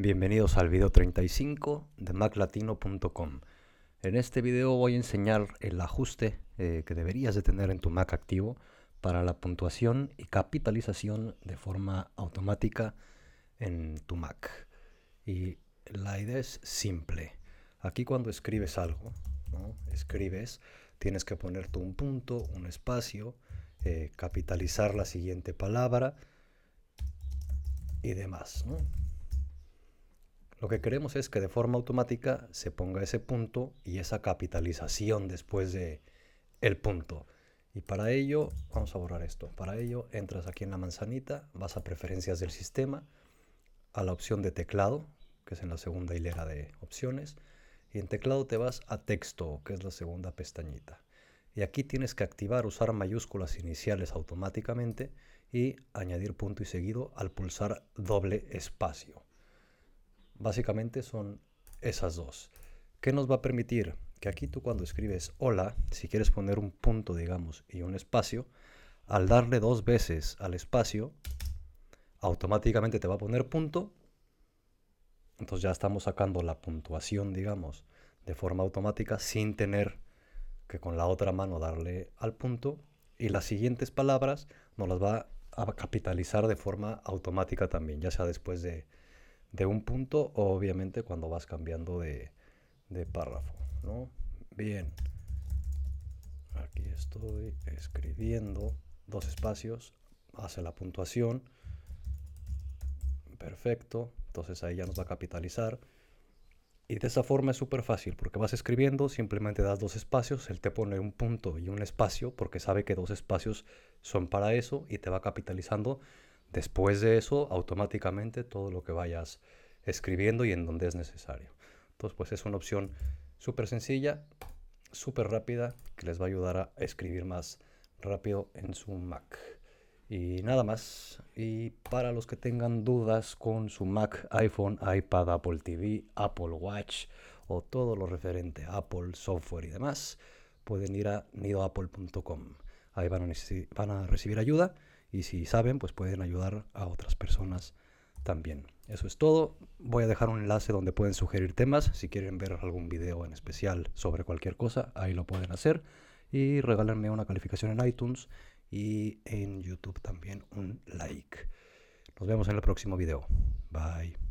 Bienvenidos al video 35 de maclatino.com. En este video voy a enseñar el ajuste eh, que deberías de tener en tu Mac activo para la puntuación y capitalización de forma automática en tu Mac. Y la idea es simple. Aquí cuando escribes algo, escribes, tienes que ponerte un punto, un espacio, eh, capitalizar la siguiente palabra y demás. Lo que queremos es que de forma automática se ponga ese punto y esa capitalización después de el punto. Y para ello, vamos a borrar esto. Para ello, entras aquí en la manzanita, vas a preferencias del sistema, a la opción de teclado, que es en la segunda hilera de opciones, y en teclado te vas a texto, que es la segunda pestañita. Y aquí tienes que activar usar mayúsculas iniciales automáticamente y añadir punto y seguido al pulsar doble espacio. Básicamente son esas dos. ¿Qué nos va a permitir? Que aquí tú cuando escribes hola, si quieres poner un punto, digamos, y un espacio, al darle dos veces al espacio, automáticamente te va a poner punto. Entonces ya estamos sacando la puntuación, digamos, de forma automática sin tener que con la otra mano darle al punto. Y las siguientes palabras nos las va a capitalizar de forma automática también, ya sea después de, de un punto obviamente cuando vas cambiando de, párrafo, ¿no? Bien. Aquí estoy escribiendo dos espacios, hace la puntuación. Perfecto. Entonces ahí ya nos va a capitalizar. Y de esa forma es súper fácil porque vas escribiendo, simplemente das dos espacios, él te pone un punto y un espacio porque sabe que dos espacios son para eso y te va capitalizando Después de eso, automáticamente todo lo que vayas escribiendo y en donde es necesario. Entonces, pues es una opción súper sencilla, súper rápida, que les va a ayudar a escribir más rápido en su Mac. Y nada más. Y para los que tengan dudas con su Mac, iPhone, iPad, Apple TV, Apple Watch o todo lo referente a Apple, software y demás, pueden ir a nidoapple.com. Ahí van a, van a recibir ayuda y si saben, pues pueden ayudar a otras personas también. Eso es todo. Voy a dejar un enlace donde pueden sugerir temas. Si quieren ver algún video en especial sobre cualquier cosa, ahí lo pueden hacer. Y regálenme una calificación en iTunes y en YouTube también un like. Nos vemos en el próximo video. Bye.